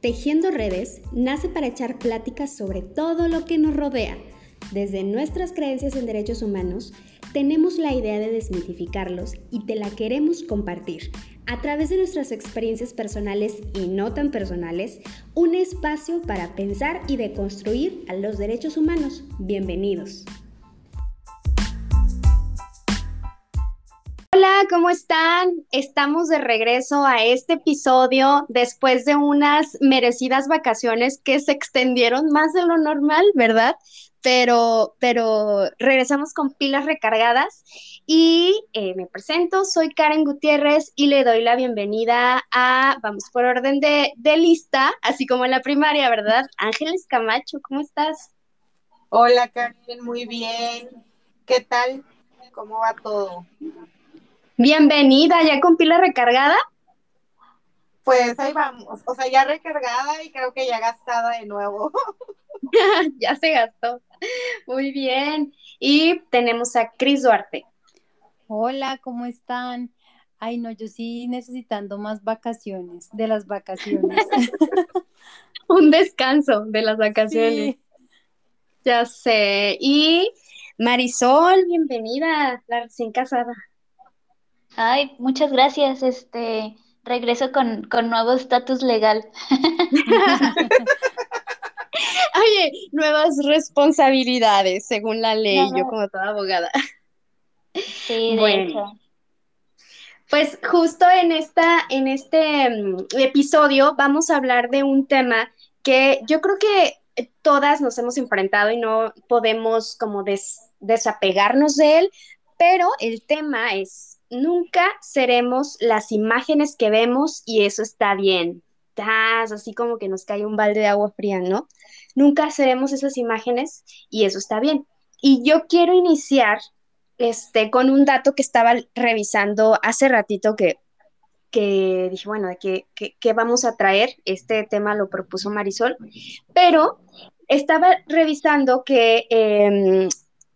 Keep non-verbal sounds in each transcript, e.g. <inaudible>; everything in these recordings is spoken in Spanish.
Tejiendo Redes nace para echar pláticas sobre todo lo que nos rodea. Desde nuestras creencias en derechos humanos, tenemos la idea de desmitificarlos y te la queremos compartir. A través de nuestras experiencias personales y no tan personales, un espacio para pensar y deconstruir a los derechos humanos. Bienvenidos. ¿Cómo están? Estamos de regreso a este episodio después de unas merecidas vacaciones que se extendieron más de lo normal, ¿verdad? Pero, pero regresamos con pilas recargadas y eh, me presento, soy Karen Gutiérrez y le doy la bienvenida a, vamos por orden de, de lista, así como en la primaria, ¿verdad? Ángeles Camacho, ¿cómo estás? Hola Karen, muy bien. ¿Qué tal? ¿Cómo va todo? Bienvenida, ¿ya con pila recargada? Pues ahí vamos, o sea, ya recargada y creo que ya gastada de nuevo. <laughs> ya se gastó. Muy bien. Y tenemos a Cris Duarte. Hola, ¿cómo están? Ay, no, yo sí necesitando más vacaciones, de las vacaciones. <laughs> Un descanso de las vacaciones. Ya sé. Y Marisol, bienvenida, la recién casada. Ay, muchas gracias. Este, regreso con, con nuevo estatus legal. <laughs> Oye, nuevas responsabilidades según la ley, yo como toda abogada. Sí, de hecho. Pues justo en esta, en este mm, episodio vamos a hablar de un tema que yo creo que todas nos hemos enfrentado y no podemos como desapegarnos de él, pero el tema es nunca seremos las imágenes que vemos y eso está bien. así como que nos cae un balde de agua fría, ¿no? Nunca seremos esas imágenes y eso está bien. Y yo quiero iniciar este, con un dato que estaba revisando hace ratito que, que dije, bueno, ¿qué, qué, vamos a traer? Este tema lo propuso Marisol, pero estaba revisando que em,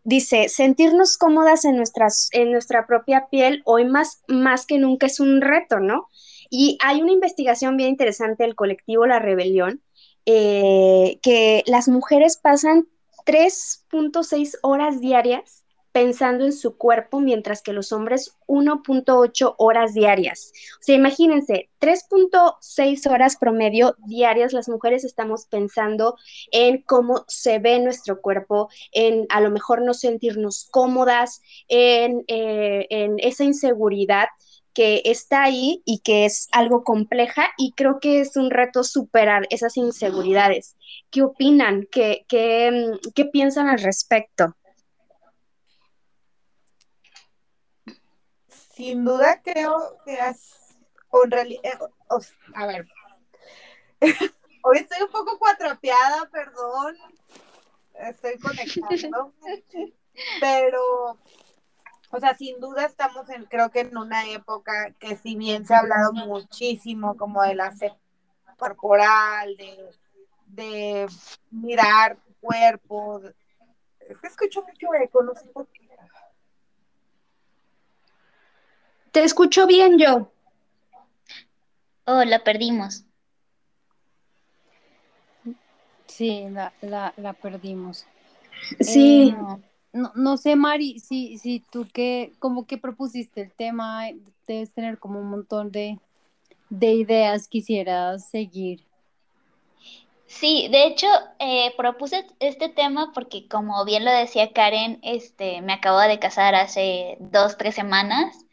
dice, sentirnos cómodas en, nuestras, en nuestra propia piel hoy más, más que nunca es un reto, ¿no? Y hay una investigación bien interesante del colectivo La Rebelión, eh, que las mujeres pasan 3.6 horas diarias pensando en su cuerpo, mientras que los hombres 1.8 horas diarias. O sea, imagínense, 3.6 horas promedio diarias las mujeres estamos pensando en cómo se ve nuestro cuerpo, en a lo mejor no sentirnos cómodas, en, eh, en esa inseguridad que está ahí y que es algo compleja y creo que es un reto superar esas inseguridades. ¿Qué opinan? ¿Qué, qué, qué piensan al respecto? Sin duda creo que es realidad, eh, a ver, <laughs> hoy estoy un poco cuatropeada, perdón, estoy conectando, <laughs> pero, o sea, sin duda estamos en, creo que en una época que si bien se ha hablado muchísimo como de la corporal, de, de mirar cuerpo, es que escucho mucho eco, no sé por qué. Te escucho bien yo. Oh, la perdimos. Sí, la, la, perdimos. Sí. Eh, no, no, sé, Mari, si, si tú que, como que propusiste el tema, debes tener como un montón de, de ideas quisieras seguir. Sí, de hecho, eh, propuse este tema porque, como bien lo decía Karen, este, me acabo de casar hace dos, tres semanas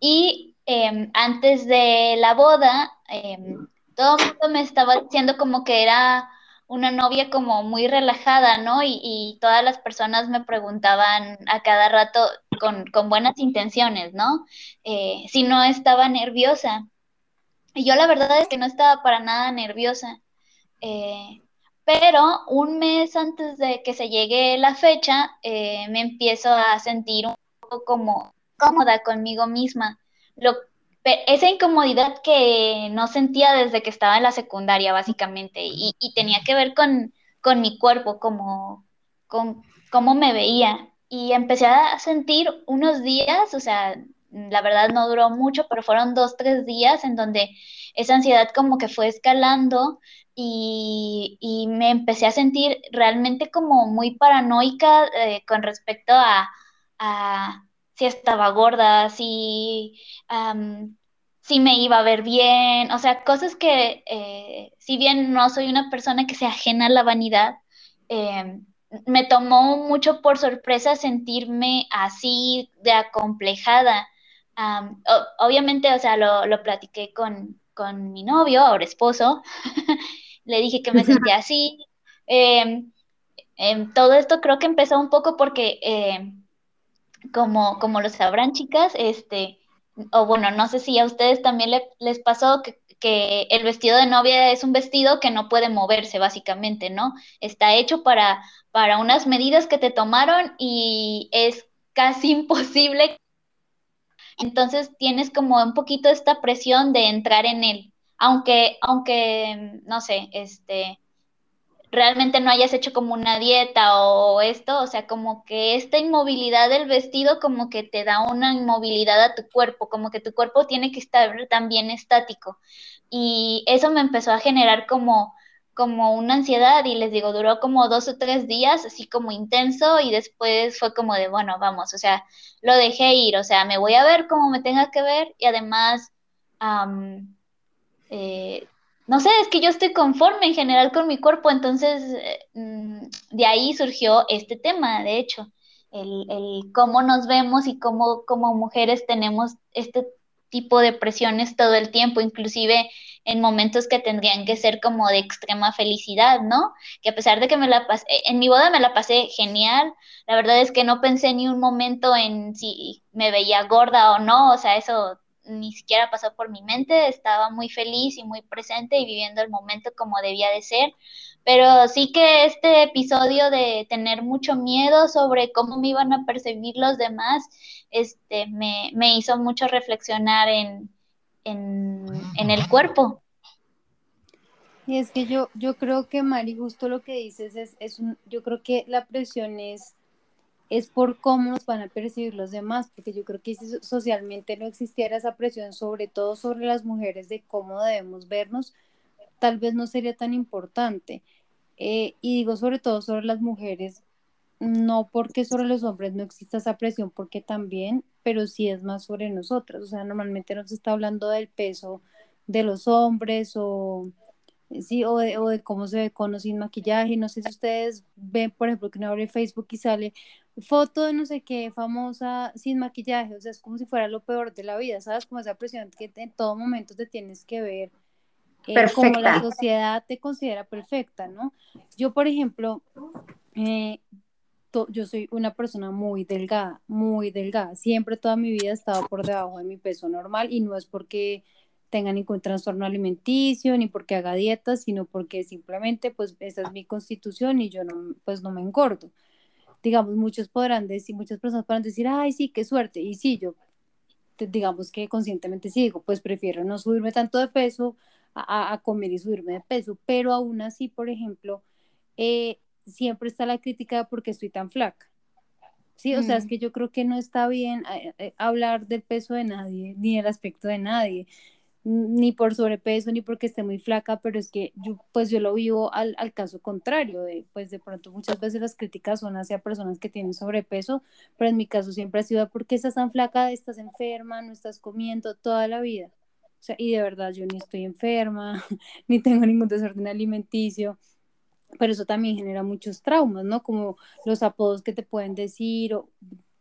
y em, antes de la boda, em, todo el mundo me estaba diciendo como que era una novia como muy relajada, ¿no? Y, todas las personas me preguntaban a cada rato con, buenas intenciones, ¿no? Eh, si no estaba nerviosa. Y yo la verdad es que no estaba para nada nerviosa. Eh, pero un mes antes de que se llegue la fecha, eh, me empiezo a sentir un poco como cómoda conmigo misma. Lo, esa incomodidad que no sentía desde que estaba en la secundaria, básicamente, y, tenía que ver con, con mi cuerpo, como, con cómo me veía. Y empecé a sentir unos días, o sea, la verdad no duró mucho, pero fueron dos, tres días en donde esa ansiedad como que fue escalando y, me empecé a sentir realmente como muy paranoica eh, con respecto a, si estaba gorda, si, si me iba a ver bien, o sea, cosas que eh, si bien no soy una persona que se ajena a la vanidad, eh, me tomó mucho por sorpresa sentirme así de acomplejada. obviamente, o sea, lo, lo platiqué con, con, mi novio, ahora esposo, <laughs> le dije que me sentía así. Em, em, todo esto creo que empezó un poco porque, em, como, como lo sabrán chicas, este, o bueno, no sé si a ustedes también les pasó que que el vestido de novia es un vestido que no puede moverse, básicamente, ¿no? Está hecho para, para unas medidas que te tomaron y es casi <laughs> imposible. Entonces tienes como un poquito esta presión de entrar en él, aunque, aunque, no sé, este, realmente no hayas hecho como una dieta o esto, o sea, como que esta inmovilidad del vestido como que te da una inmovilidad a tu cuerpo, como que tu cuerpo tiene que estar también estático. Y eso me empezó a generar como como una ansiedad y les digo, duró como dos o tres días, así como intenso y después fue como de, bueno, vamos, o sea, lo dejé ir, o sea, me voy a ver como me tenga que ver y además eh, no sé, es que yo estoy conforme en general con mi cuerpo, entonces eh, mm, de ahí surgió este tema, de hecho, el, el, cómo nos vemos y cómo como mujeres tenemos este tipo de presiones todo el tiempo, inclusive en momentos que tendrían que ser como de extrema felicidad, ¿no? Que a pesar de que me la pasé, en mi boda me la pasé genial, la verdad es que no pensé ni un momento en si me veía gorda o no, o sea, eso ni siquiera pasó por mi mente, estaba muy feliz y muy presente y viviendo el momento como debía de ser, pero sí que este episodio de tener mucho miedo sobre cómo me iban a percibir los demás, este, me, hizo mucho reflexionar en, en, el cuerpo. Y es que yo, yo creo que Mari, justo lo que dices es, es un, yo creo que la presión es es por cómo nos van a percibir los demás, porque yo creo que si socialmente no existiera esa presión, sobre todo sobre las mujeres, de cómo debemos vernos, tal vez no sería tan importante. Eh, y digo sobre todo sobre las mujeres, no porque sobre los hombres no exista esa presión, porque también, pero sí es más sobre nosotros. O sea, normalmente nos está hablando del peso de los hombres o Sí, o de, o de cómo se ve con o sin maquillaje. No sé si ustedes ven, por ejemplo, que uno abre Facebook y sale foto de no sé qué famosa sin maquillaje. O sea, es como si fuera lo peor de la vida, ¿sabes? Como esa presión que en todo momento te tienes que ver eh, como la sociedad te considera perfecta, ¿no? Yo, por ejemplo, eh, yo soy una persona muy delgada, muy delgada. Siempre toda mi vida he estado por debajo de mi peso normal y no es porque tenga ningún trastorno alimenticio, ni porque haga dietas, sino porque simplemente pues esa es mi constitución y yo no, pues no me engordo. Digamos, muchos podrán decir, muchas personas podrán decir, ay, sí, qué suerte. Y sí, yo digamos que conscientemente sí digo, pues prefiero no subirme tanto de peso a, a comer y subirme de peso, pero aún así, por ejemplo, eh, siempre está la crítica porque estoy tan flaca. Sí, o sea, es mm. que yo creo que no está bien eh, eh, hablar del peso de nadie, ni el aspecto de nadie ni por sobrepeso ni porque esté muy flaca, pero es que yo pues yo lo vivo al, al, caso contrario, de pues de pronto muchas veces las críticas son hacia personas que tienen sobrepeso, pero en mi caso siempre ha sido porque estás tan flaca, estás enferma, no estás comiendo toda la vida. O sea, y de verdad yo ni estoy enferma, <laughs> ni tengo ningún desorden alimenticio, pero eso también genera muchos traumas, ¿no? Como los apodos que te pueden decir, o,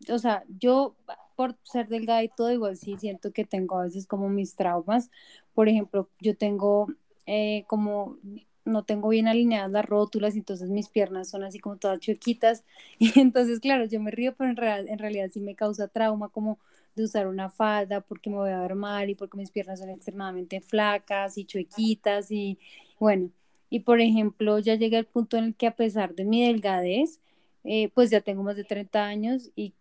o sea, yo por ser delgada y todo, igual sí siento que tengo a veces como mis traumas. Por ejemplo, yo tengo eh, como no tengo bien alineadas las rótulas, entonces mis piernas son así como todas chuequitas. <laughs> Y entonces, claro, yo me río, pero en, real, en realidad sí me causa trauma como de usar una falda porque me voy a ver mal y porque mis piernas son extremadamente flacas y chuequitas y bueno. Y por ejemplo, ya llegué al punto en el que a pesar de mi delgadez, eh, pues ya tengo más de 30 años y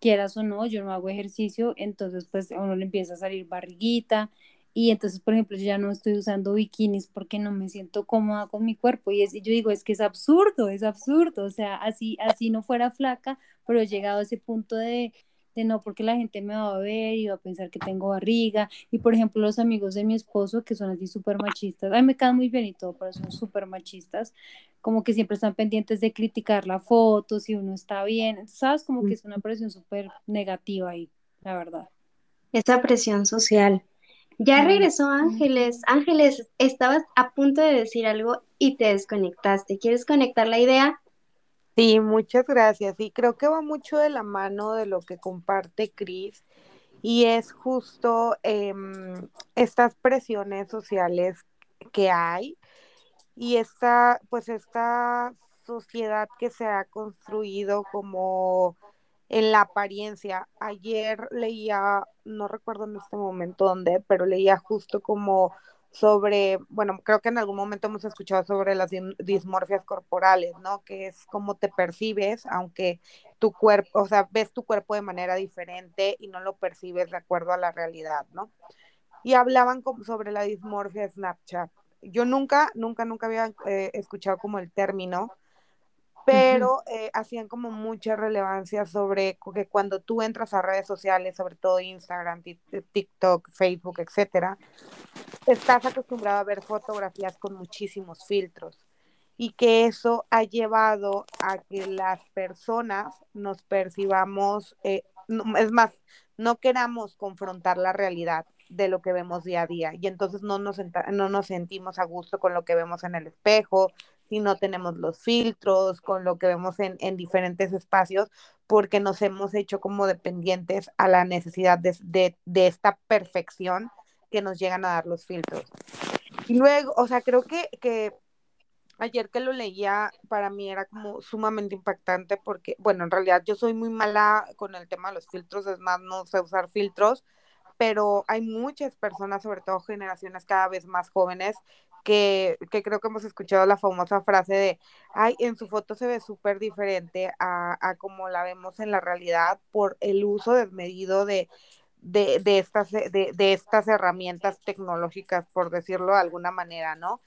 quieras o no, yo no hago ejercicio, entonces pues a uno le empieza a salir barriguita y entonces, por ejemplo, yo ya no estoy usando bikinis porque no me siento cómoda con mi cuerpo y, es, yo digo, es que es absurdo, es absurdo, o sea, así, así no fuera flaca, pero he llegado a ese punto de, de no porque la gente me va a ver y va a pensar que tengo barriga. Y por ejemplo, los amigos de mi esposo, que son así súper machistas, a mí me quedan muy bien y todo, pero son súper machistas, como que siempre están pendientes de criticar la foto, si uno está bien. ¿Sabes? Como que es una presión súper negativa ahí, la verdad. Esa presión social. Ya regresó Ángeles. Ángeles, estabas a punto de decir algo y te desconectaste. ¿Quieres conectar la idea? Sí, muchas gracias. Y creo que va mucho de la mano de lo que comparte Cris y es justo em, estas presiones sociales que hay y esta, pues esta sociedad que se ha construido como en la apariencia. Ayer leía, no recuerdo en este momento dónde, pero leía justo como sobre, bueno, creo que en algún momento hemos escuchado sobre las dismorfias corporales, ¿no? Que es cómo te percibes, aunque tu cuerpo, o sea, ves tu cuerpo de manera diferente y no lo percibes de acuerdo a la realidad, ¿no? Y hablaban sobre la dismorfia Snapchat. Yo nunca, nunca, nunca había eh, escuchado como el término, pero eh, hacían como mucha relevancia sobre que cuando tú entras a redes sociales, sobre todo Instagram, TikTok, Facebook, etcétera, estás acostumbrado a ver fotografías con muchísimos filtros y que eso ha llevado a que las personas nos percibamos, eh, es más, no queramos confrontar la realidad de lo que vemos día a día y entonces no nos, no nos sentimos a gusto con lo que vemos en el espejo, si no tenemos los filtros, con lo que vemos en, diferentes espacios, porque nos hemos hecho como dependientes a la necesidad de, esta perfección que nos llegan a dar los filtros. Y luego, o sea, creo que, que ayer que lo leía, para mí era como sumamente impactante porque, bueno, en realidad yo soy muy mala con el tema de los filtros, es más, no sé usar filtros, pero hay muchas personas, sobre todo generaciones cada vez más jóvenes, que, creo que hemos escuchado la famosa frase de, ay, en su foto se ve súper diferente a, a, como la vemos en la realidad por el uso desmedido de, de, de estas, de, de, estas herramientas tecnológicas, por decirlo de alguna manera, ¿no?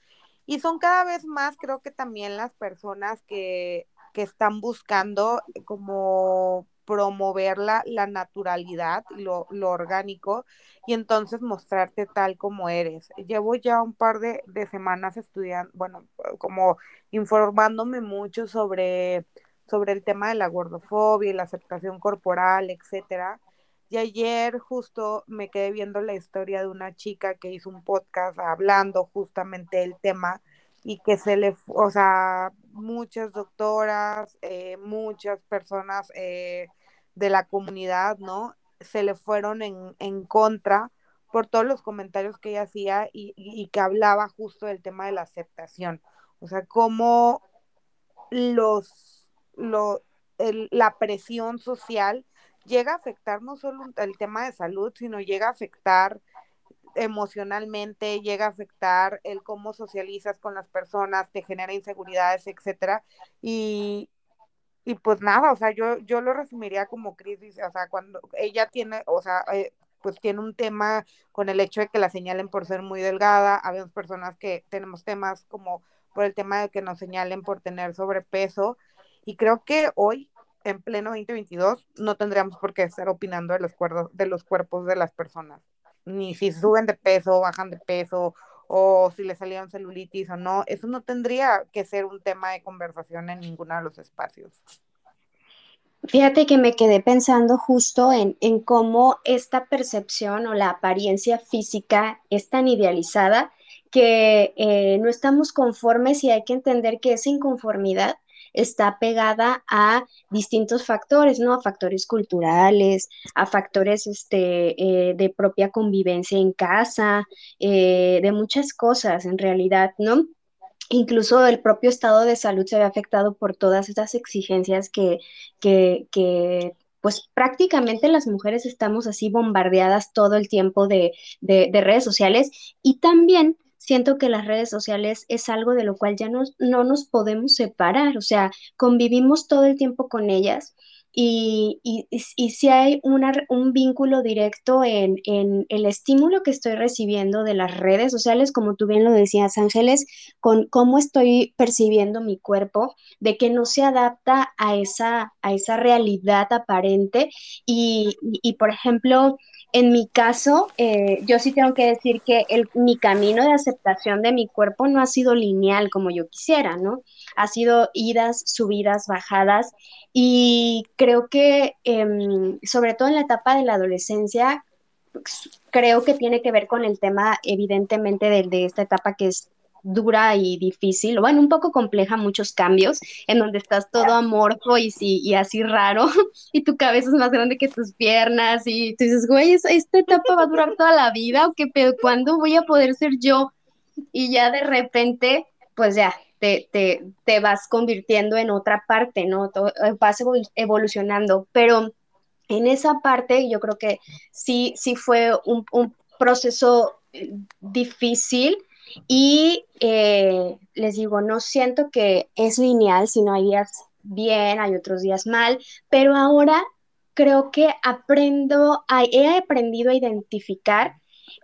Y son cada vez más, creo que también las personas que, que están buscando como promover la, la naturalidad, lo, lo, orgánico, y entonces mostrarte tal como eres. Llevo ya un par de, de semanas estudiando, bueno, como informándome mucho sobre, sobre el tema de la gordofobia y la aceptación corporal, etcétera. Y ayer justo me quedé viendo la historia de una chica que hizo un podcast hablando justamente del tema y que se le, o sea, muchas doctoras, eh, muchas personas eh, de la comunidad, ¿no? Se le fueron en, en, contra por todos los comentarios que ella hacía y, y, que hablaba justo del tema de la aceptación. O sea, cómo los, la presión social llega a afectar no solo el tema de salud, sino llega a afectar emocionalmente, llega a afectar el cómo socializas con las personas, te genera inseguridades, etcétera. Y, y pues nada, o sea, yo, yo lo resumiría como crisis, o sea, cuando ella tiene, o sea, eh, pues tiene un tema con el hecho de que la señalen por ser muy delgada, habemos personas que tenemos temas como por el tema de que nos señalen por tener sobrepeso, y creo que hoy, en pleno 2022, no tendríamos por qué estar opinando de los, de los cuerpos de las personas ni si suben de peso, bajan de peso, o si le salieron celulitis o no, eso no tendría que ser un tema de conversación en ninguno de los espacios. Fíjate que me quedé pensando justo en, en cómo esta percepción o la apariencia física es tan idealizada que eh, no estamos conformes y hay que entender que esa inconformidad está pegada a distintos factores, ¿no? A factores culturales, a factores este, eh, de propia convivencia en casa, eh, de muchas cosas en realidad, ¿no? Incluso el propio estado de salud se ve afectado por todas estas exigencias que, que, que pues prácticamente las mujeres estamos así bombardeadas todo el tiempo de, de, de redes sociales y también siento que las redes sociales es algo de lo cual ya no nos podemos separar, o sea, convivimos todo el tiempo con ellas y, y, y si hay una, un vínculo directo en, en, el estímulo que estoy recibiendo de las redes sociales, como tú bien lo decías, Ángeles, con cómo estoy percibiendo mi cuerpo, de que no se adapta a esa, a esa realidad aparente. Y, y por ejemplo, en mi caso, eh, yo sí tengo que decir que el, mi camino de aceptación de mi cuerpo no ha sido lineal como yo quisiera, ¿no? Ha sido idas, subidas, bajadas y creo que em, sobre todo en la etapa de la adolescencia, creo que tiene que ver con el tema evidentemente de, esta etapa que es dura y difícil, bueno, un poco compleja, muchos cambios, en donde estás todo amorfo y así raro, <laughs> y tu cabeza es más grande que tus piernas, y tú dices, güey, esta etapa va a durar toda la vida, o qué pedo, ¿cuándo voy a poder ser yo? Y ya de repente, pues ya, te, te, vas convirtiendo en otra parte, ¿no? Eh, vas evolucionando, pero en esa parte yo creo que sí, sí fue un, un proceso eh, difícil, y eh, les digo, no siento que es lineal, sino hay días bien, hay otros días mal, pero ahora creo que aprendo, he aprendido a identificar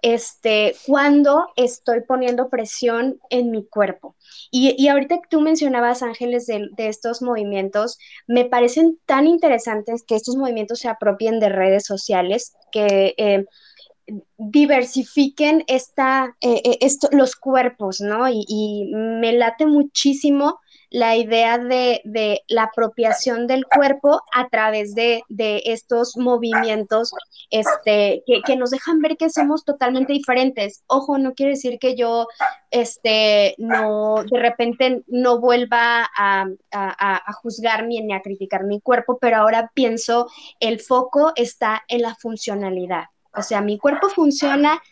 este, cuando estoy poniendo presión en mi cuerpo. Y, y ahorita que tú mencionabas, Ángeles, de, de, estos movimientos, me parecen tan interesantes que estos movimientos se apropien de redes sociales, que eh, diversifiquen esta, eh, eh, esto, los cuerpos, ¿no? Y, me late muchísimo la idea de, de, la apropiación del cuerpo a través de, de estos movimientos este, que, que, nos dejan ver que somos totalmente diferentes. Ojo, no quiere decir que yo este, no, de repente no vuelva a, a, a juzgar ni a criticar mi cuerpo, pero ahora pienso el foco está en la funcionalidad. O sea, mi cuerpo funciona,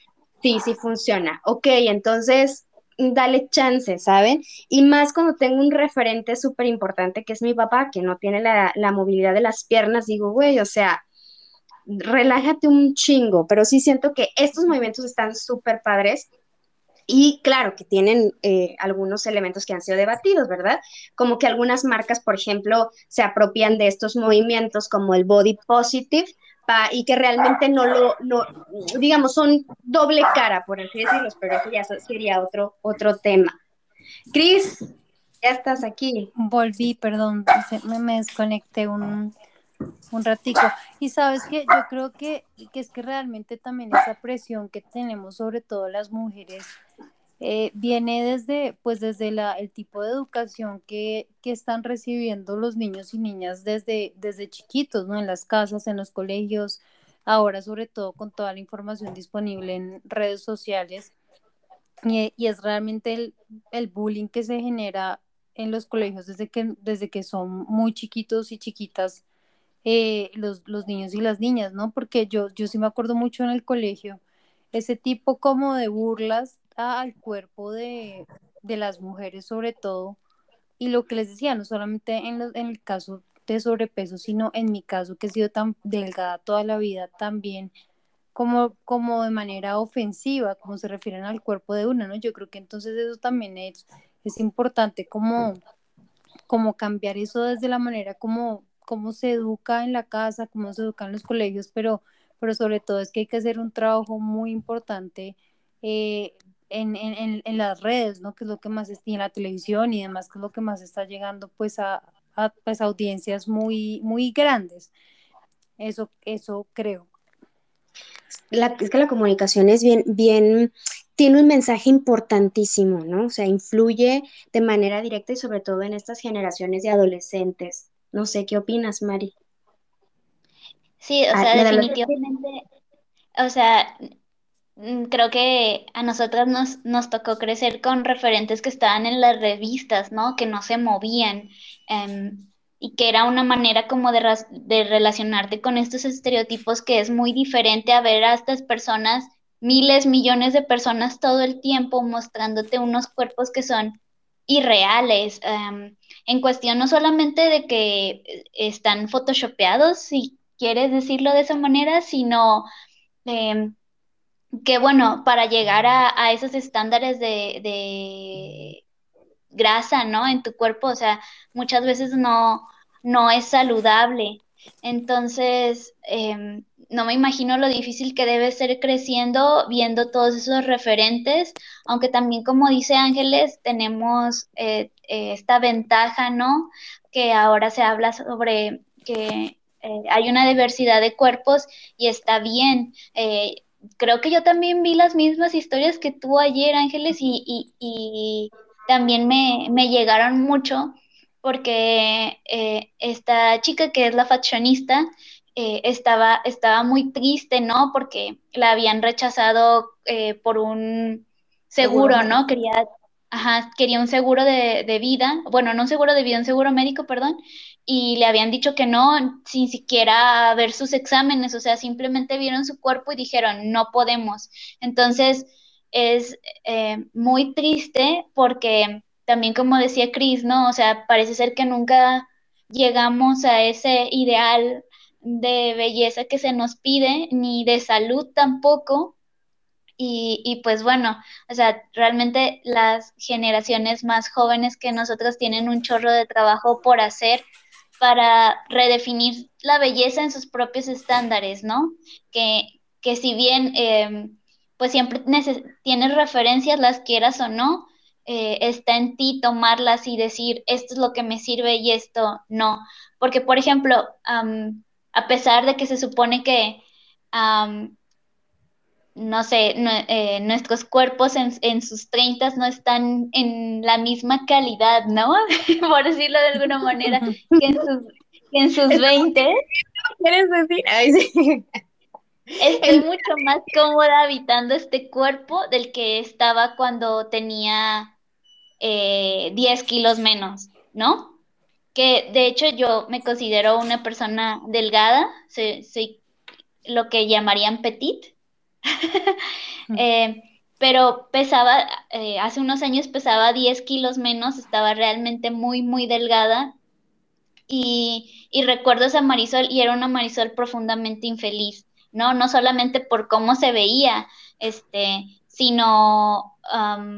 sí, sí funciona. Ok, entonces dale chance, ¿saben? Y más cuando tengo un referente súper importante que es mi papá, que no tiene la, la movilidad de las piernas, digo, güey, o sea, relájate un chingo, pero sí siento que estos movimientos están súper padres y claro que tienen eh, algunos elementos que han sido debatidos, ¿verdad? Como que algunas marcas, por ejemplo, se apropian de estos movimientos como el body positive, y que realmente no lo, no, digamos, son doble cara, por así decirlo, pero eso ya sería otro, otro tema. Cris, ya estás aquí. Volví, perdón, me, me desconecté un, un ratico. Y sabes que yo creo que, que es que realmente también esa presión que tenemos, sobre todo las mujeres, eh, viene desde, pues desde la, el tipo de educación que, que, están recibiendo los niños y niñas desde, desde chiquitos, ¿no? En las casas, en los colegios, ahora sobre todo con toda la información disponible en redes sociales. Y, y es realmente el, el, bullying que se genera en los colegios desde que, desde que son muy chiquitos y chiquitas eh, los, los niños y las niñas, ¿no? Porque yo, yo sí me acuerdo mucho en el colegio ese tipo como de burlas al cuerpo de, las mujeres sobre todo. Y lo que les decía, no solamente en, en el caso de sobrepeso, sino en mi caso que he sido tan delgada toda la vida también como, como de manera ofensiva, como se refieren al cuerpo de una, ¿no? Yo creo que entonces eso también es, es importante como, como cambiar eso desde la manera como, como se educa en la casa, cómo se educa en los colegios, pero, pero sobre todo es que hay que hacer un trabajo muy importante eh, en, en, en, las redes, ¿no? Que es lo que más está en la televisión y demás, que es lo que más está llegando pues a, a pues, audiencias muy, muy grandes. Eso, eso creo. La, es que la comunicación es bien, bien, tiene un mensaje importantísimo, ¿no? O sea, influye de manera directa y sobre todo en estas generaciones de adolescentes. No sé, ¿qué opinas, Mari? Sí, o ah, sea, definitivamente, o sea, creo que a nosotras nos, nos tocó crecer con referentes que estaban en las revistas, ¿no? Que no se movían. Em, y que era una manera como de, de relacionarte con estos estereotipos que es muy diferente a ver a estas personas, miles, millones de personas todo el tiempo mostrándote unos cuerpos que son irreales, em, en cuestión no solamente de que están photoshopeados, si quieres decirlo de esa manera, sino eh, que bueno, para llegar a, esos estándares de, grasa, ¿no? En tu cuerpo, o sea, muchas veces no, no es saludable. Entonces, em, no me imagino lo difícil que debe ser creciendo viendo todos esos referentes, aunque también, como dice Ángeles, tenemos eh, eh, esta ventaja, ¿no? Que ahora se habla sobre que eh, hay una diversidad de cuerpos y está bien. Creo que yo también vi las mismas historias que tú ayer, Ángeles, y, y, también me, me llegaron mucho porque esta chica que es la fashionista, eh, estaba, estaba muy triste, ¿no? Porque la habían rechazado eh, por un seguro, ¿no? Quería, ajá, quería un seguro de, de, vida, bueno, no un seguro de vida, un seguro médico, perdón, y le habían dicho que no, sin siquiera ver sus exámenes, o sea, simplemente vieron su cuerpo y dijeron, no podemos. Entonces, es eh, muy triste porque también como decía Cris, ¿no? O sea, parece ser que nunca llegamos a ese ideal de belleza que se nos pide, ni de salud tampoco. Y, y, pues bueno, o sea, realmente las generaciones más jóvenes que nosotros tienen un chorro de trabajo por hacer para redefinir la belleza en sus propios estándares, ¿no? Que, que si bien em, pues siempre tienes referencias, las quieras o no, eh, está en ti tomarlas y decir, esto es lo que me sirve y esto no. Porque, por ejemplo, a pesar de que se supone que, no sé, eh, nuestros cuerpos en, sus treintas no están en la misma calidad, ¿no? <laughs> Por decirlo de alguna manera, que en sus, en sus 20. ¿Quieres decir? Estoy mucho más cómoda habitando este cuerpo del que estaba cuando tenía eh, 10 kilos menos, ¿no? que de hecho yo me considero una persona delgada, soy, lo que llamarían petit, eh, pero pesaba, eh, hace unos años pesaba 10 kilos menos, estaba realmente muy, muy delgada y, y recuerdo esa Marisol y era una Marisol profundamente infeliz, ¿no? No solamente por cómo se veía, este, sino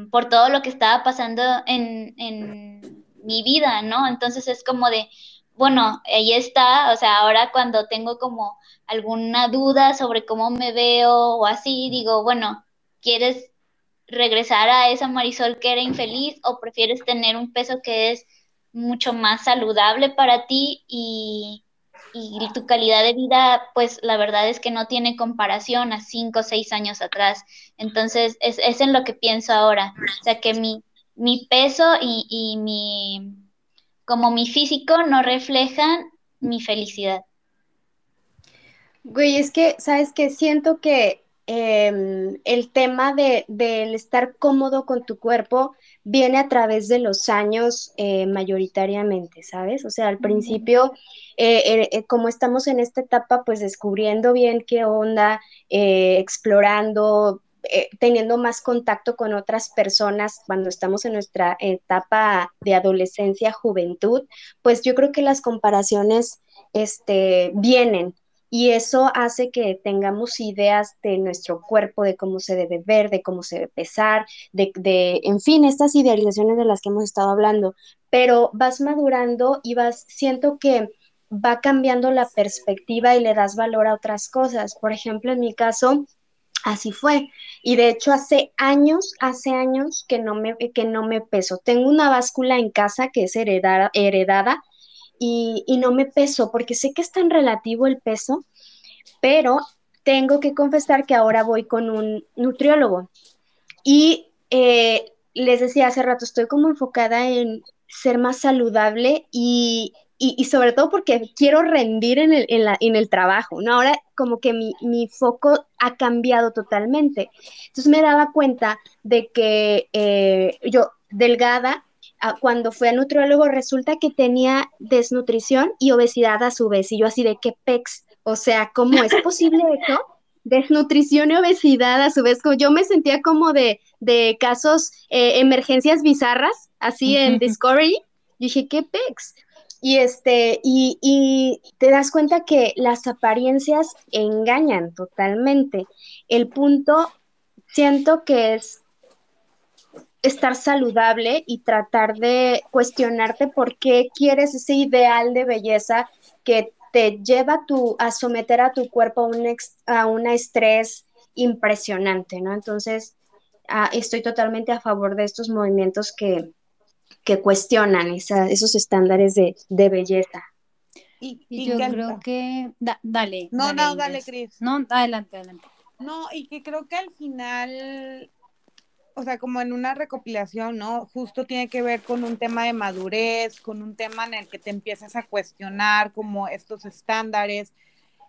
por todo lo que estaba pasando en, en mi vida, ¿no? Entonces es como de, bueno, ahí está, o sea, ahora cuando tengo como alguna duda sobre cómo me veo o así, digo, bueno, ¿quieres regresar a esa Marisol que era infeliz o prefieres tener un peso que es mucho más saludable para ti y, tu calidad de vida, pues la verdad es que no tiene comparación a cinco o seis años atrás. Entonces, es, es en lo que pienso ahora. O sea, que mi, mi peso y, mi, como mi físico no reflejan mi felicidad. Güey, es que, ¿sabes qué? Siento que em, el tema de, del estar cómodo con tu cuerpo viene a través de los años eh, mayoritariamente, ¿sabes? O sea, al principio, eh, eh, como estamos en esta etapa, pues descubriendo bien qué onda, explorando, eh, teniendo más contacto con otras personas cuando estamos en nuestra etapa de adolescencia, juventud, pues yo creo que las comparaciones este, vienen y eso hace que tengamos ideas de nuestro cuerpo, de cómo se debe ver, de cómo se debe pesar, de, de, en fin, estas idealizaciones de las que hemos estado hablando, pero vas madurando y vas, siento que va cambiando la perspectiva y le das valor a otras cosas. Por ejemplo, en mi caso, Así fue. Y de hecho hace años, hace años que no me, que no me peso. Tengo una báscula en casa que es heredada, heredada y, no me peso porque sé que es tan relativo el peso, pero tengo que confesar que ahora voy con un nutriólogo. Y eh, les decía hace rato, estoy como enfocada en ser más saludable y, y, sobre todo porque quiero rendir en el, en, el trabajo, ¿no? Ahora como que mi, mi, foco ha cambiado totalmente. Entonces me daba cuenta de que eh, yo, delgada, cuando fui a nutriólogo, resulta que tenía desnutrición y obesidad a su vez, y yo así de qué pex, o sea, ¿cómo es posible eso? Desnutrición y obesidad a su vez, como yo me sentía como de, de casos, eh, emergencias bizarras, así en Discovery, yo dije, ¿qué pex? Y, este, y, y, te das cuenta que las apariencias engañan totalmente. El punto, siento que es estar saludable y tratar de cuestionarte por qué quieres ese ideal de belleza que te lleva tu, a someter a tu cuerpo a un, ex, a un estrés impresionante, ¿no? Entonces, ah, estoy totalmente a favor de estos movimientos que, que cuestionan esos estándares de, belleza. Y, yo creo que, dale. No, no, dale, Cris. No, adelante, adelante. No, y que creo que al final, o sea, como en una recopilación, ¿no? Justo tiene que ver con un tema de madurez, con un tema en el que te empiezas a cuestionar como estos estándares,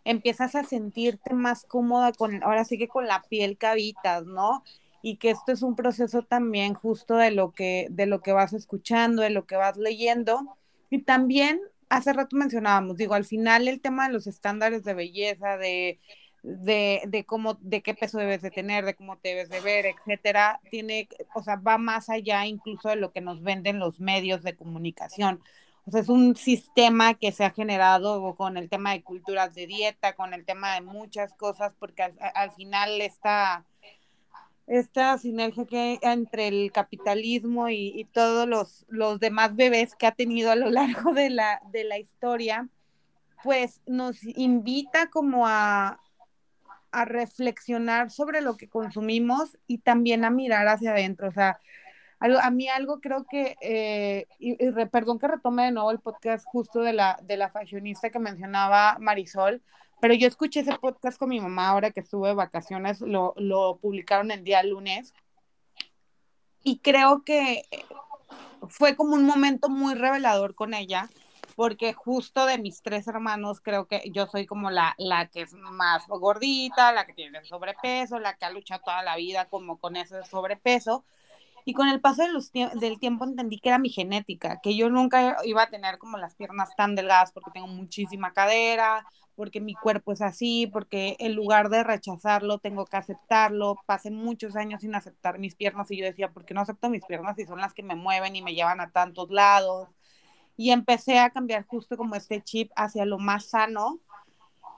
empiezas a sentirte más cómoda con, ahora sí que con la piel que habitas, ¿no? Y que esto es un proceso también justo de lo que, de lo que vas escuchando, de lo que vas leyendo. Y también, hace rato mencionábamos, digo, al final el tema de los estándares de belleza, de de, de cómo, de qué peso debes de tener, de cómo te debes de ver, etcétera, tiene, o sea, va más allá incluso de lo que nos venden los medios de comunicación. O sea, es un sistema que se ha generado con el tema de culturas de dieta, con el tema de muchas cosas, porque al, final esta, esta sinergia que hay entre el capitalismo y, y, todos los, los demás bebés que ha tenido a lo largo de la, de la historia, pues nos invita como a, a reflexionar sobre lo que consumimos y también a mirar hacia adentro. O sea, a mí algo creo que, eh, y, perdón que retome de nuevo el podcast justo de la, de la fashionista que mencionaba Marisol, pero yo escuché ese podcast con mi mamá ahora que estuve de vacaciones, lo, lo publicaron el día lunes, y creo que fue como un momento muy revelador con ella, porque justo de mis tres hermanos creo que yo soy como la, la que es más gordita, la que tiene sobrepeso, la que ha luchado toda la vida como con ese sobrepeso. Y con el paso de los del tiempo entendí que era mi genética, que yo nunca iba a tener como las piernas tan delgadas porque tengo muchísima cadera, porque mi cuerpo es así, porque en lugar de rechazarlo tengo que aceptarlo. Pasé muchos años sin aceptar mis piernas y yo decía, ¿por qué no acepto mis piernas si son las que me mueven y me llevan a tantos lados? Y empecé a cambiar justo como este chip hacia lo más sano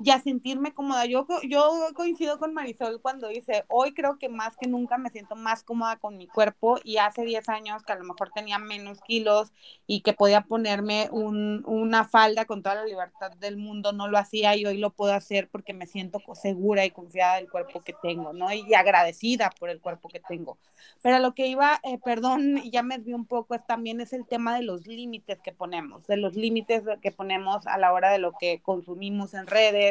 y a sentirme cómoda. Yo, yo coincido con Marisol cuando dice, hoy creo que más que nunca me siento más cómoda con mi cuerpo y hace 10 años que a lo mejor tenía menos kilos y que podía ponerme un, una falda con toda la libertad del mundo, no lo hacía y hoy lo puedo hacer porque me siento segura y confiada del cuerpo que tengo, ¿no? Y agradecida por el cuerpo que tengo. Pero lo que iba, eh, perdón, ya me vi un poco, es, también es el tema de los límites que ponemos, de los límites que ponemos a la hora de lo que consumimos en redes,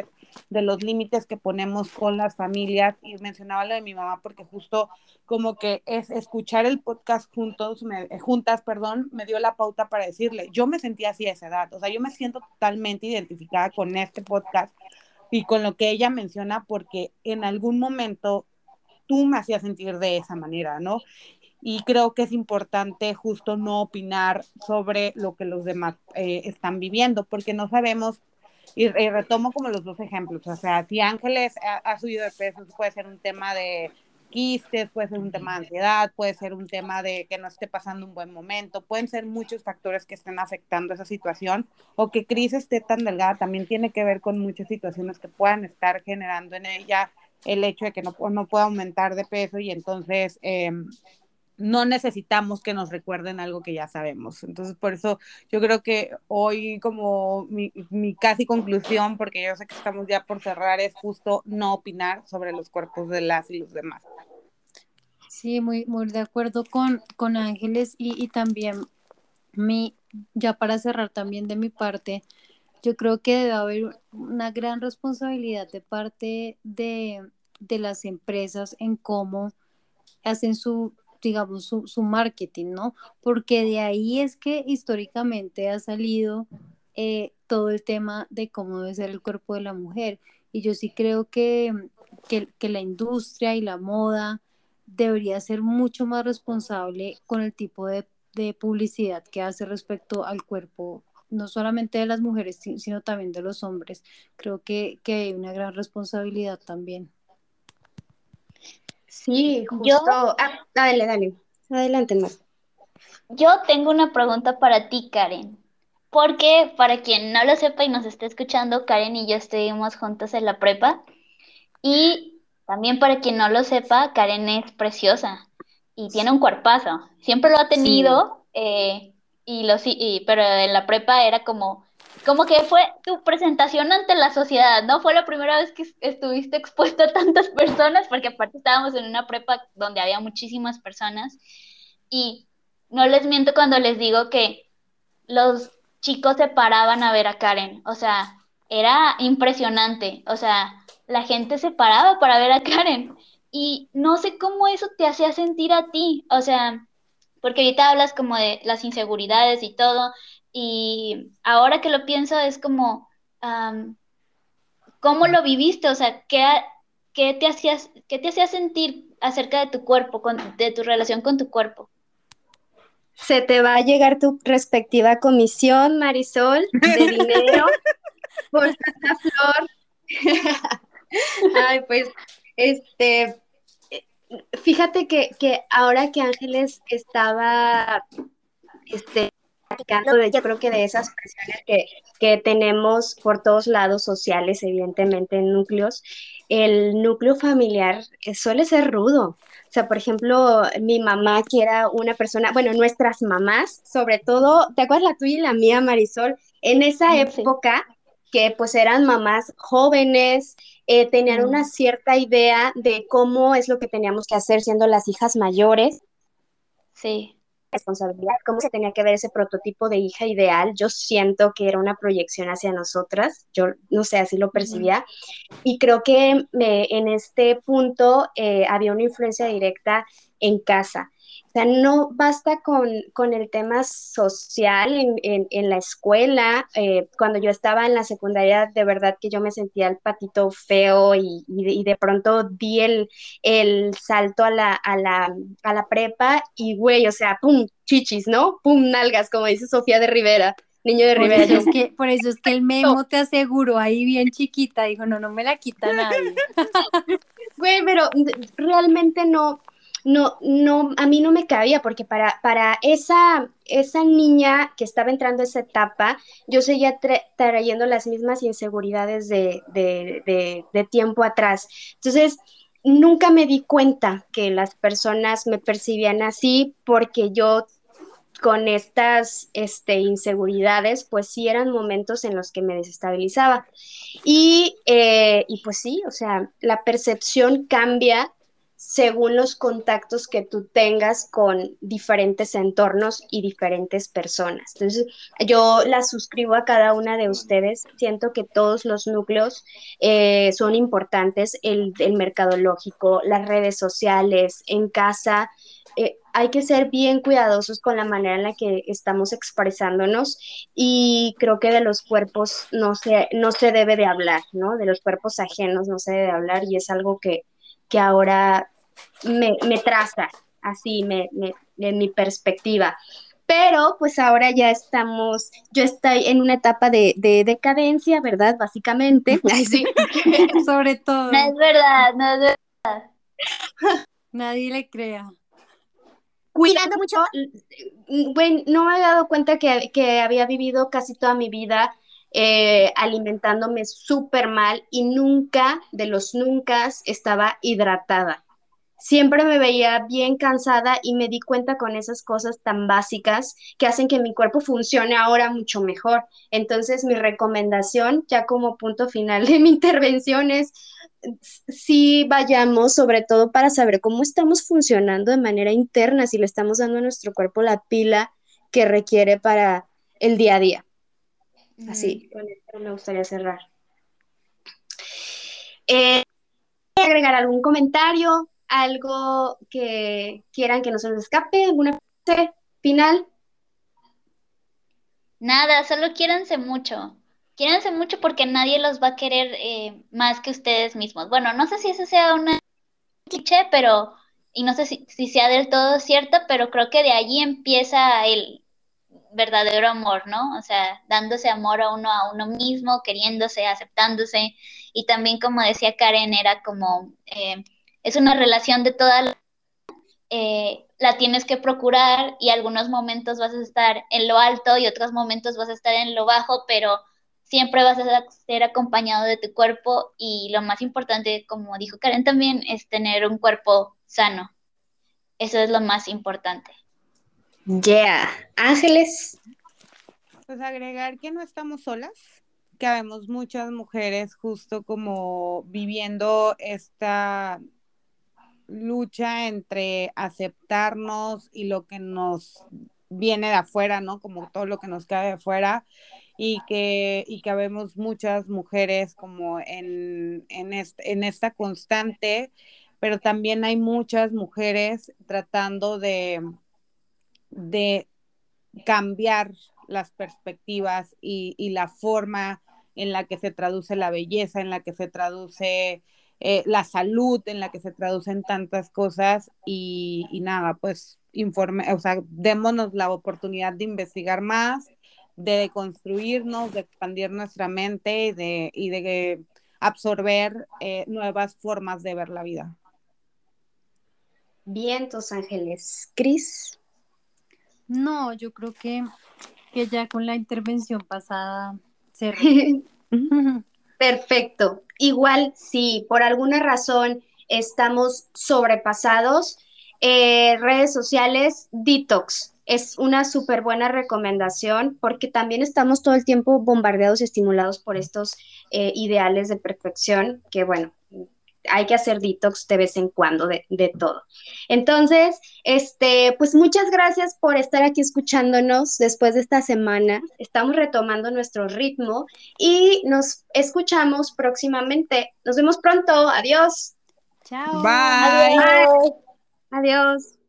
de los límites que ponemos con las familias. Y mencionaba lo de mi mamá porque justo como que es escuchar el podcast juntos, eh, juntas, perdón, me dio la pauta para decirle, yo me sentía así a esa edad, o sea, yo me siento totalmente identificada con este podcast y con lo que ella menciona porque en algún momento tú me hacías sentir de esa manera, ¿no? Y creo que es importante justo no opinar sobre lo que los demás eh, están viviendo, porque no sabemos, y, retomo como los dos ejemplos, o sea, si Ángeles ha, subido de peso, puede ser un tema de quistes, puede ser un tema de ansiedad, puede ser un tema de que no esté pasando un buen momento, pueden ser muchos factores que estén afectando esa situación, o que Cris esté tan delgada, también tiene que ver con muchas situaciones que puedan estar generando en ella el hecho de que no, no pueda aumentar de peso y entonces eh, no necesitamos que nos recuerden algo que ya sabemos. Entonces, por eso yo creo que hoy como mi, mi, casi conclusión, porque yo sé que estamos ya por cerrar, es justo no opinar sobre los cuerpos de las y los demás. Sí, muy, muy de acuerdo con, con Ángeles y, y también mi, ya para cerrar también de mi parte, yo creo que debe haber una gran responsabilidad de parte de, de las empresas en cómo hacen su, digamos, su, marketing, ¿no? Porque de ahí es que históricamente ha salido eh, todo el tema de cómo debe ser el cuerpo de la mujer. Y yo sí creo que, que, que la industria y la moda debería ser mucho más responsable con el tipo de, de publicidad que hace respecto al cuerpo no solamente de las mujeres, sino también de los hombres. Creo que, que hay una gran responsabilidad también. Sí, justo. Yo, ah, dale, dale. Adelante, más. Yo tengo una pregunta para ti, Karen. Porque para quien no lo sepa y nos esté escuchando, Karen y yo estuvimos juntos en la prepa. Y también para quien no lo sepa, Karen es preciosa y tiene un cuerpazo. Siempre lo ha tenido. Eh, y lo sí, pero en la prepa era como como que fue tu presentación ante la sociedad, ¿no? Fue la primera vez que estuviste expuesto a tantas <laughs> personas, porque aparte estábamos en una prepa donde había muchísimas personas. Y no les miento cuando les digo que los chicos se paraban a ver a Karen. O sea, era impresionante. O sea, la gente se paraba para ver a Karen. Y no sé cómo eso te hacía sentir a ti. O sea, porque ahorita hablas como de las inseguridades y todo. Y ahora que lo pienso es como, ¿cómo lo viviste? O sea, ¿qué, qué, te hacías, ¿qué te hacía sentir acerca de tu cuerpo, de tu relación con tu cuerpo? se te va a llegar tu respectiva comisión, Marisol, de dinero <laughs> por esta flor. <laughs> Ay, pues, este, fíjate que, que ahora que Ángeles estaba, este, platicando yo creo que de esas presiones que, que tenemos por todos lados sociales, evidentemente en núcleos, el núcleo familiar eh, suele ser rudo. O sea, por ejemplo, mi mamá, que era una persona, bueno, nuestras mamás, sobre todo, ¿te acuerdas la tuya y la mía, Marisol? En esa época, que pues eran mamás jóvenes, eh, tenían una cierta idea de cómo es lo que teníamos que hacer siendo las hijas mayores. Sí responsabilidad, cómo se tenía que ver ese prototipo de hija ideal. Yo siento que era una proyección hacia nosotras, yo no sé, así lo percibía. Y creo que en este punto eh, había una influencia directa en casa. O sea, no basta con, con el tema social en, en, la escuela. Eh, cuando yo estaba en la secundaria, de verdad que yo me sentía el patito feo y, y, de, pronto di el, el salto a la, a, la, a la prepa y, güey, o sea, pum, chichis, ¿no? Pum, nalgas, como dice Sofía de Rivera. Niño de Rivera. Por eso, es que, por eso es que el memo te aseguró ahí bien chiquita, dijo, no, no me la quita nadie. <laughs> Güey, pero realmente no, no, no, a mí no me cabía, porque para, para esa, esa niña que estaba entrando a esa etapa, yo seguía trayendo las mismas inseguridades de, de, tiempo atrás. Entonces, nunca me di cuenta que las personas me percibían así porque yo con estas este, inseguridades, pues sí eran momentos en los que me desestabilizaba. Y, eh, y pues sí, o sea, la percepción cambia según los contactos que tú tengas con diferentes entornos y diferentes personas. Entonces, yo la suscribo a cada una de ustedes. Siento que todos los núcleos eh, son importantes, el, el, mercadológico, las redes sociales, en casa. Eh, hay que ser bien cuidadosos con la manera en la que estamos expresándonos y creo que de los cuerpos no se, no se debe de hablar, ¿no? De los cuerpos ajenos no se debe de hablar y es algo que, que ahora me, me traza así me, en mi perspectiva. Pero pues ahora ya estamos, yo estoy en una etapa de, decadencia, ¿verdad? Básicamente. <laughs> sí. <laughs> Sobre todo. No es verdad, no es verdad. <laughs> Nadie le crea. Cuidando mucho, bueno, no me había dado cuenta que, que había vivido casi toda mi vida eh, alimentándome súper mal y nunca, de los nunca, estaba hidratada siempre me veía bien cansada y me di cuenta con esas cosas tan básicas que hacen que mi cuerpo funcione ahora mucho mejor. Entonces, mi recomendación, ya como punto final de mi intervención, es si vayamos, sobre todo para saber cómo estamos funcionando de manera interna, si le estamos dando a nuestro cuerpo la pila que requiere para el día a día. Así, con esto me gustaría cerrar. Eh, agregar algún comentario, algo que quieran que no se nos escape, alguna final. Nada, solo quiéranse mucho. Quiéranse mucho porque nadie los va a querer eh, más que ustedes mismos. Bueno, no sé si eso sea una cliché, pero, y no sé si, si sea del todo cierto, pero creo que de allí empieza el verdadero amor, ¿no? O sea, dándose amor a uno a uno mismo, queriéndose, aceptándose. Y también, como decía Karen, era como eh, es una relación de toda la, eh, la tienes que procurar y algunos momentos vas a estar en lo alto y otros momentos vas a estar en lo bajo, pero siempre vas a ser acompañado de tu cuerpo y lo más importante, como dijo Karen también, es tener un cuerpo sano. Eso es lo más importante. Yeah. Ángeles. Pues agregar que no estamos solas, que vemos muchas mujeres justo como viviendo esta lucha entre aceptarnos y lo que nos viene de afuera, ¿no? Como todo lo que nos cae de afuera y que, y que vemos muchas mujeres como en, en, en esta constante, pero también hay muchas mujeres tratando de, de cambiar las perspectivas y, y, la forma en la que se traduce la belleza, en la que se traduce eh, la salud, en la que se traducen tantas cosas y, y nada, pues informe, o sea, démonos la oportunidad de investigar más, de construirnos, de expandir nuestra mente y de, y de absorber eh, nuevas formas de ver la vida. Vientos, Ángeles. Cris. No, yo creo que, que ya con la intervención pasada <laughs> se... Perfecto. Igual si por alguna razón estamos sobrepasados, eh, redes sociales, detox. Es una súper buena recomendación porque también estamos todo el tiempo bombardeados y estimulados por estos eh, ideales de perfección que, bueno, hay que hacer detox de vez en cuando de, de, todo. Entonces, este, pues muchas gracias por estar aquí escuchándonos después de esta semana. Estamos retomando nuestro ritmo y nos escuchamos próximamente. Nos vemos pronto. Adiós. Chao. Bye. Adiós. Adiós.